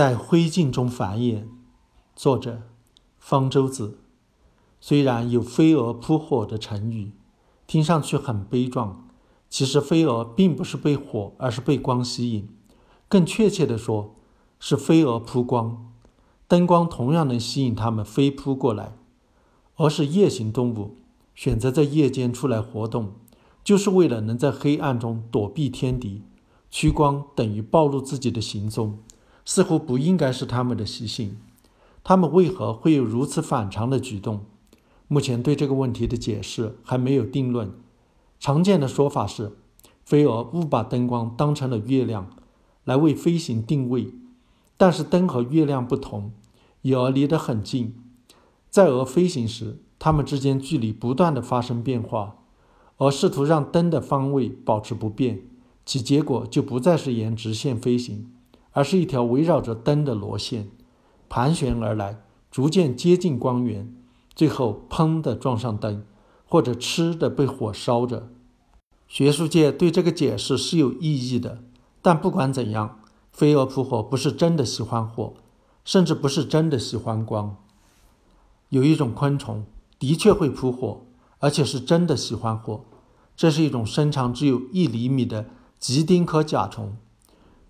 在灰烬中繁衍。作者：方舟子。虽然有“飞蛾扑火”的成语，听上去很悲壮，其实飞蛾并不是被火，而是被光吸引。更确切地说，是飞蛾扑光。灯光同样能吸引它们飞扑过来。而是夜行动物，选择在夜间出来活动，就是为了能在黑暗中躲避天敌。趋光等于暴露自己的行踪，似乎不应该是它们的习性。它们为何会有如此反常的举动？目前对这个问题的解释还没有定论。常见的说法是，飞蛾误把灯光当成了月亮，来为飞行定位。但是灯和月亮不同，蛾离得很近。在蛾飞行时，它们之间距离不断的发生变化，而试图让灯的方位保持不变，其结果就不再是沿直线飞行，而是一条围绕着灯的螺线，盘旋而来，逐渐接近光源，最后砰的撞上灯，或者吃的被火烧着。学术界对这个解释是有异议的，但不管怎样，飞蛾扑火不是真的喜欢火，甚至不是真的喜欢光。有一种昆虫的确会扑火，而且是真的喜欢火。这是一种身长只有一厘米的吉丁科甲虫。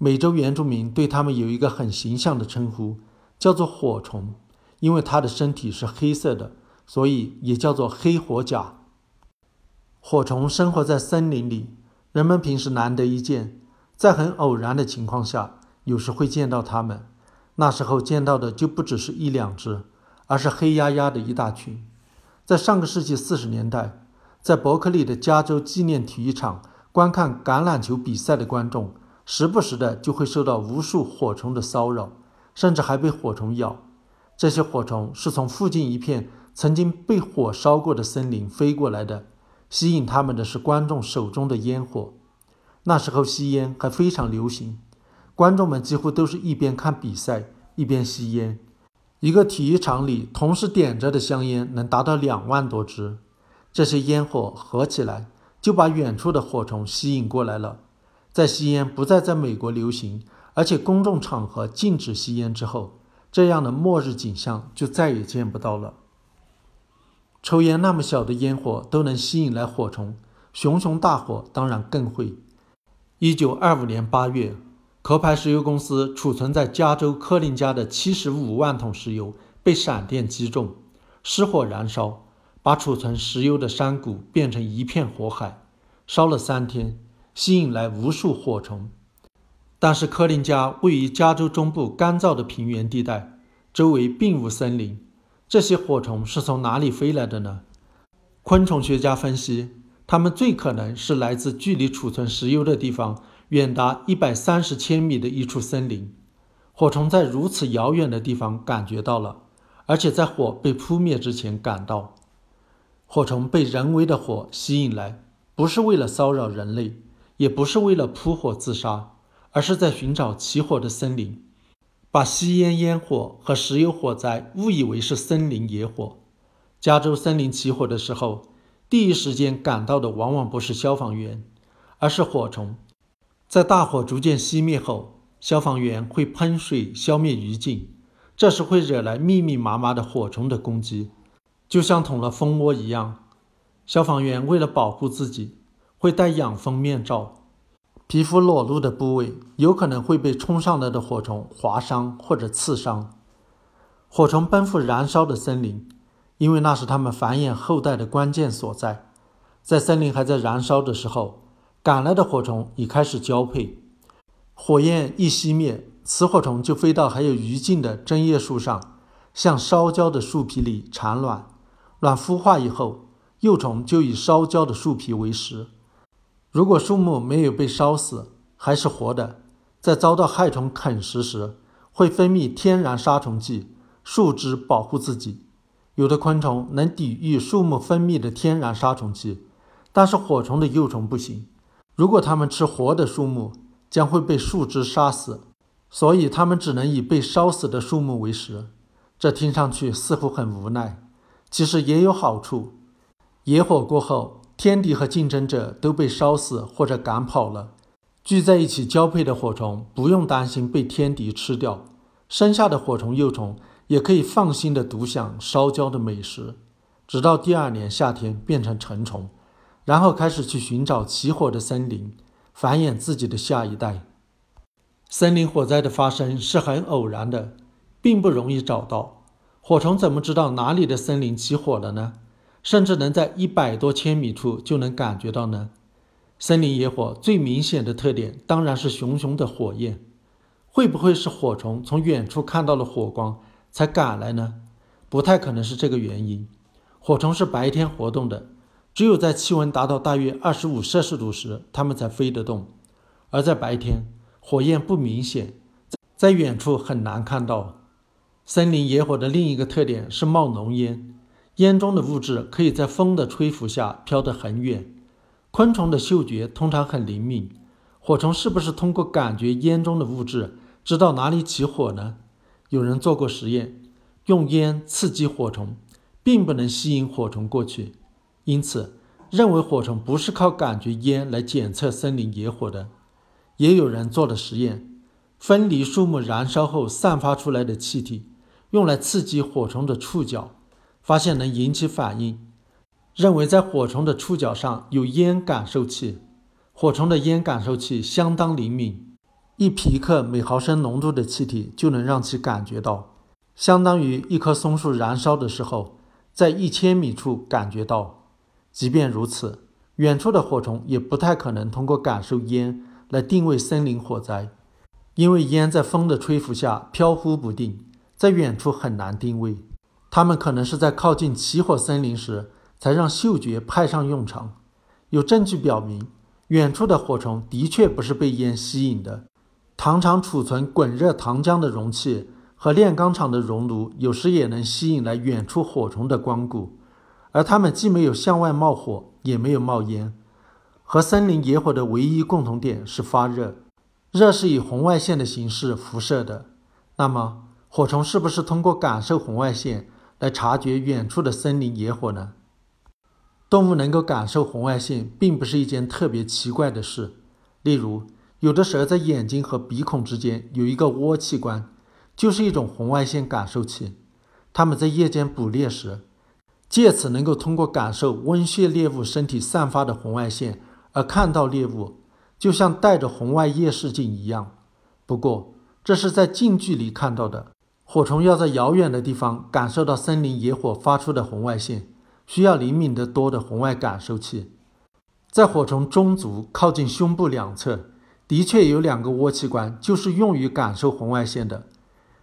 美洲原住民对它们有一个很形象的称呼，叫做火虫，因为它的身体是黑色的，所以也叫做黑火甲。火虫生活在森林里，人们平时难得一见，在很偶然的情况下，有时会见到它们。那时候见到的就不只是一两只。而是黑压压的一大群。在上个世纪四十年代，在伯克利的加州纪念体育场观看橄榄球比赛的观众，时不时的就会受到无数火虫的骚扰，甚至还被火虫咬。这些火虫是从附近一片曾经被火烧过的森林飞过来的，吸引他们的是观众手中的烟火。那时候吸烟还非常流行，观众们几乎都是一边看比赛一边吸烟。一个体育场里同时点着的香烟能达到两万多支，这些烟火合起来就把远处的火虫吸引过来了。在吸烟不再在美国流行，而且公众场合禁止吸烟之后，这样的末日景象就再也见不到了。抽烟那么小的烟火都能吸引来火虫，熊熊大火当然更会。一九二五年八月。壳牌石油公司储存在加州科林加的七十五万桶石油被闪电击中，失火燃烧，把储存石油的山谷变成一片火海。烧了三天，吸引来无数火虫。但是科林家位于加州中部干燥的平原地带，周围并无森林，这些火虫是从哪里飞来的呢？昆虫学家分析，它们最可能是来自距离储存石油的地方。远达一百三十千米的一处森林，火虫在如此遥远的地方感觉到了，而且在火被扑灭之前赶到。火虫被人为的火吸引来，不是为了骚扰人类，也不是为了扑火自杀，而是在寻找起火的森林，把吸烟烟火和石油火灾误以为是森林野火。加州森林起火的时候，第一时间赶到的往往不是消防员，而是火虫。在大火逐渐熄灭后，消防员会喷水消灭余烬，这时会惹来密密麻麻的火虫的攻击，就像捅了蜂窝一样。消防员为了保护自己，会戴养蜂面罩，皮肤裸露的部位有可能会被冲上来的火虫划伤或者刺伤。火虫奔赴燃烧的森林，因为那是它们繁衍后代的关键所在。在森林还在燃烧的时候。赶来的火虫已开始交配，火焰一熄灭，雌火虫就飞到还有余烬的针叶树上，向烧焦的树皮里产卵。卵孵化以后，幼虫就以烧焦的树皮为食。如果树木没有被烧死，还是活的，在遭到害虫啃食时，会分泌天然杀虫剂树枝保护自己。有的昆虫能抵御树木分泌的天然杀虫剂，但是火虫的幼虫不行。如果它们吃活的树木，将会被树枝杀死，所以它们只能以被烧死的树木为食。这听上去似乎很无奈，其实也有好处。野火过后，天敌和竞争者都被烧死或者赶跑了，聚在一起交配的火虫不用担心被天敌吃掉，生下的火虫幼虫也可以放心的独享烧焦的美食，直到第二年夏天变成成虫，然后开始去寻找起火的森林，繁衍自己的下一代。森林火灾的发生是很偶然的，并不容易找到。火虫怎么知道哪里的森林起火了呢？甚至能在一百多千米处就能感觉到呢？森林野火最明显的特点当然是熊熊的火焰。会不会是火虫从远处看到了火光才赶来呢？不太可能是这个原因。火虫是白天活动的，只有在气温达到大约二十五摄氏度时，它们才飞得动。而在白天，火焰不明显，在远处很难看到。森林野火的另一个特点是冒浓烟，烟中的物质可以在风的吹拂下飘得很远。昆虫的嗅觉通常很灵敏，火虫是不是通过感觉烟中的物质，知道哪里起火呢？有人做过实验，用烟刺激火虫，并不能吸引火虫过去，因此认为火虫不是靠感觉烟来检测森林野火的。也有人做了实验，分离树木燃烧后散发出来的气体，用来刺激火虫的触角，发现能引起反应，认为在火虫的触角上有烟感受器。火虫的烟感受器相当灵敏，一皮克每毫升浓度的气体就能让其感觉到，相当于一棵松树燃烧的时候，在一千米处感觉到。即便如此，远处的火虫也不太可能通过感受烟。来定位森林火灾，因为烟在风的吹拂下飘忽不定，在远处很难定位。它们可能是在靠近起火森林时才让嗅觉派上用场。有证据表明，远处的火虫的确不是被烟吸引的。糖厂储存滚热糖浆的容器和炼钢厂的熔炉，有时也能吸引来远处火虫的光顾，而它们既没有向外冒火，也没有冒烟。和森林野火的唯一共同点是发热，热是以红外线的形式辐射的。那么，火虫是不是通过感受红外线来察觉远处的森林野火呢？动物能够感受红外线，并不是一件特别奇怪的事。例如，有的蛇在眼睛和鼻孔之间有一个窝器官，就是一种红外线感受器。它们在夜间捕猎时，借此能够通过感受温血猎物身体散发的红外线。而看到猎物，就像带着红外夜视镜一样。不过，这是在近距离看到的。火虫要在遥远的地方感受到森林野火发出的红外线，需要灵敏得多的红外感受器。在火虫中足靠近胸部两侧，的确有两个窝器官，就是用于感受红外线的。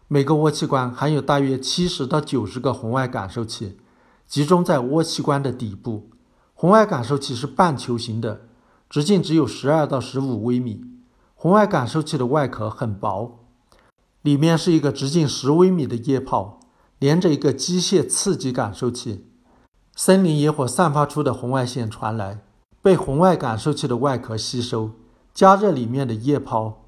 每个窝器官含有大约七十到九十个红外感受器，集中在窝器官的底部。红外感受器是半球形的。直径只有十二到十五微米，红外感受器的外壳很薄，里面是一个直径十微米的液泡，连着一个机械刺激感受器。森林野火散发出的红外线传来，被红外感受器的外壳吸收，加热里面的液泡，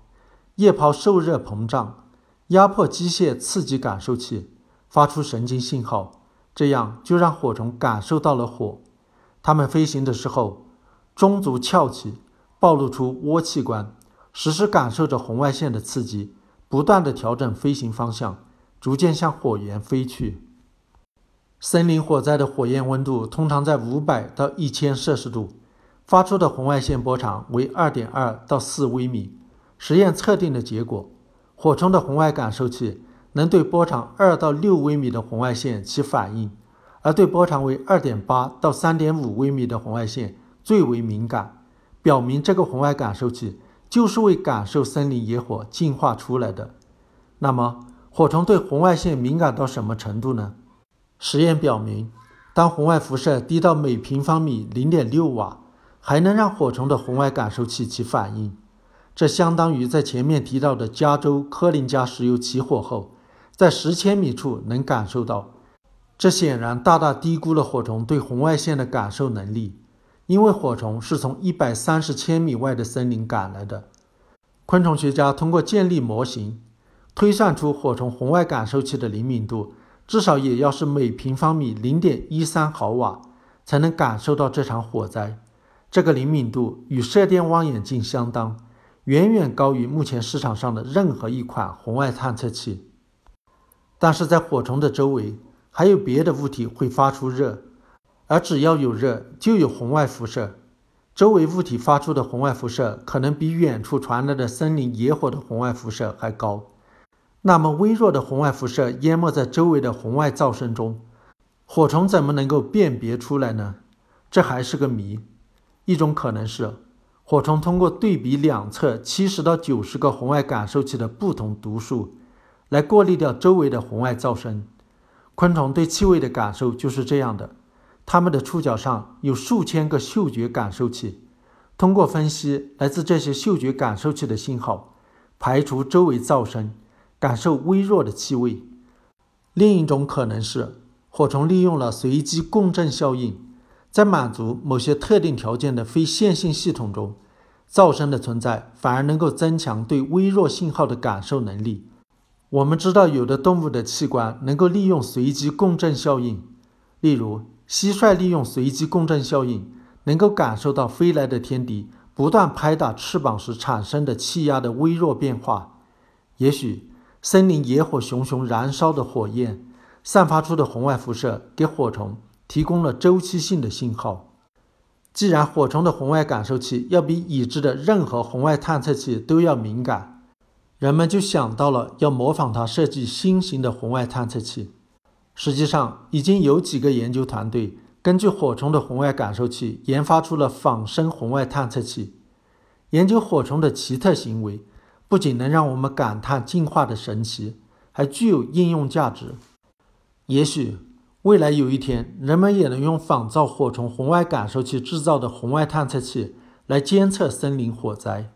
液泡受热膨胀，压迫机械刺激感受器，发出神经信号，这样就让火虫感受到了火。它们飞行的时候。中足翘起，暴露出窝器官，时时感受着红外线的刺激，不断地调整飞行方向，逐渐向火源飞去。森林火灾的火焰温度通常在五百到一千摄氏度，发出的红外线波长为二点二到四微米。实验测定的结果，火虫的红外感受器能对波长二到六微米的红外线起反应，而对波长为二点八到三点五微米的红外线。最为敏感，表明这个红外感受器就是为感受森林野火进化出来的。那么，火虫对红外线敏感到什么程度呢？实验表明，当红外辐射低到每平方米零点六瓦，还能让火虫的红外感受器起反应。这相当于在前面提到的加州科林加石油起火后，在十千米处能感受到。这显然大大低估了火虫对红外线的感受能力。因为火虫是从一百三十千米外的森林赶来的，昆虫学家通过建立模型，推算出火虫红外感受器的灵敏度至少也要是每平方米零点一三毫瓦，才能感受到这场火灾。这个灵敏度与射电望远镜相当，远远高于目前市场上的任何一款红外探测器。但是在火虫的周围还有别的物体会发出热，而只要有热，就有红外辐射。周围物体发出的红外辐射可能比远处传来的森林野火的红外辐射还高。那么微弱的红外辐射淹没在周围的红外噪声中，火虫怎么能够辨别出来呢？这还是个谜。一种可能是，火虫通过对比两侧七十到九十个红外感受器的不同读数，来过滤掉周围的红外噪声。昆虫对气味的感受就是这样的。它们的触角上有数千个嗅觉感受器，通过分析来自这些嗅觉感受器的信号，排除周围噪声，感受微弱的气味。另一种可能是，火虫利用了随机共振效应，在满足某些特定条件的非线性系统中，噪声的存在反而能够增强对微弱信号的感受能力。我们知道，有的动物的器官能够利用随机共振效应，例如。蟋蟀利用随机共振效应，能够感受到飞来的天敌不断拍打翅膀时产生的气压的微弱变化。也许，森林野火熊熊燃烧的火焰散发出的红外辐射，给火虫提供了周期性的信号。既然火虫的红外感受器要比已知的任何红外探测器都要敏感，人们就想到了要模仿它设计新型的红外探测器。实际上，已经有几个研究团队根据火虫的红外感受器研发出了仿生红外探测器。研究火虫的奇特行为，不仅能让我们感叹进化的神奇，还具有应用价值。也许未来有一天，人们也能用仿造火虫红外感受器制造的红外探测器来监测森林火灾。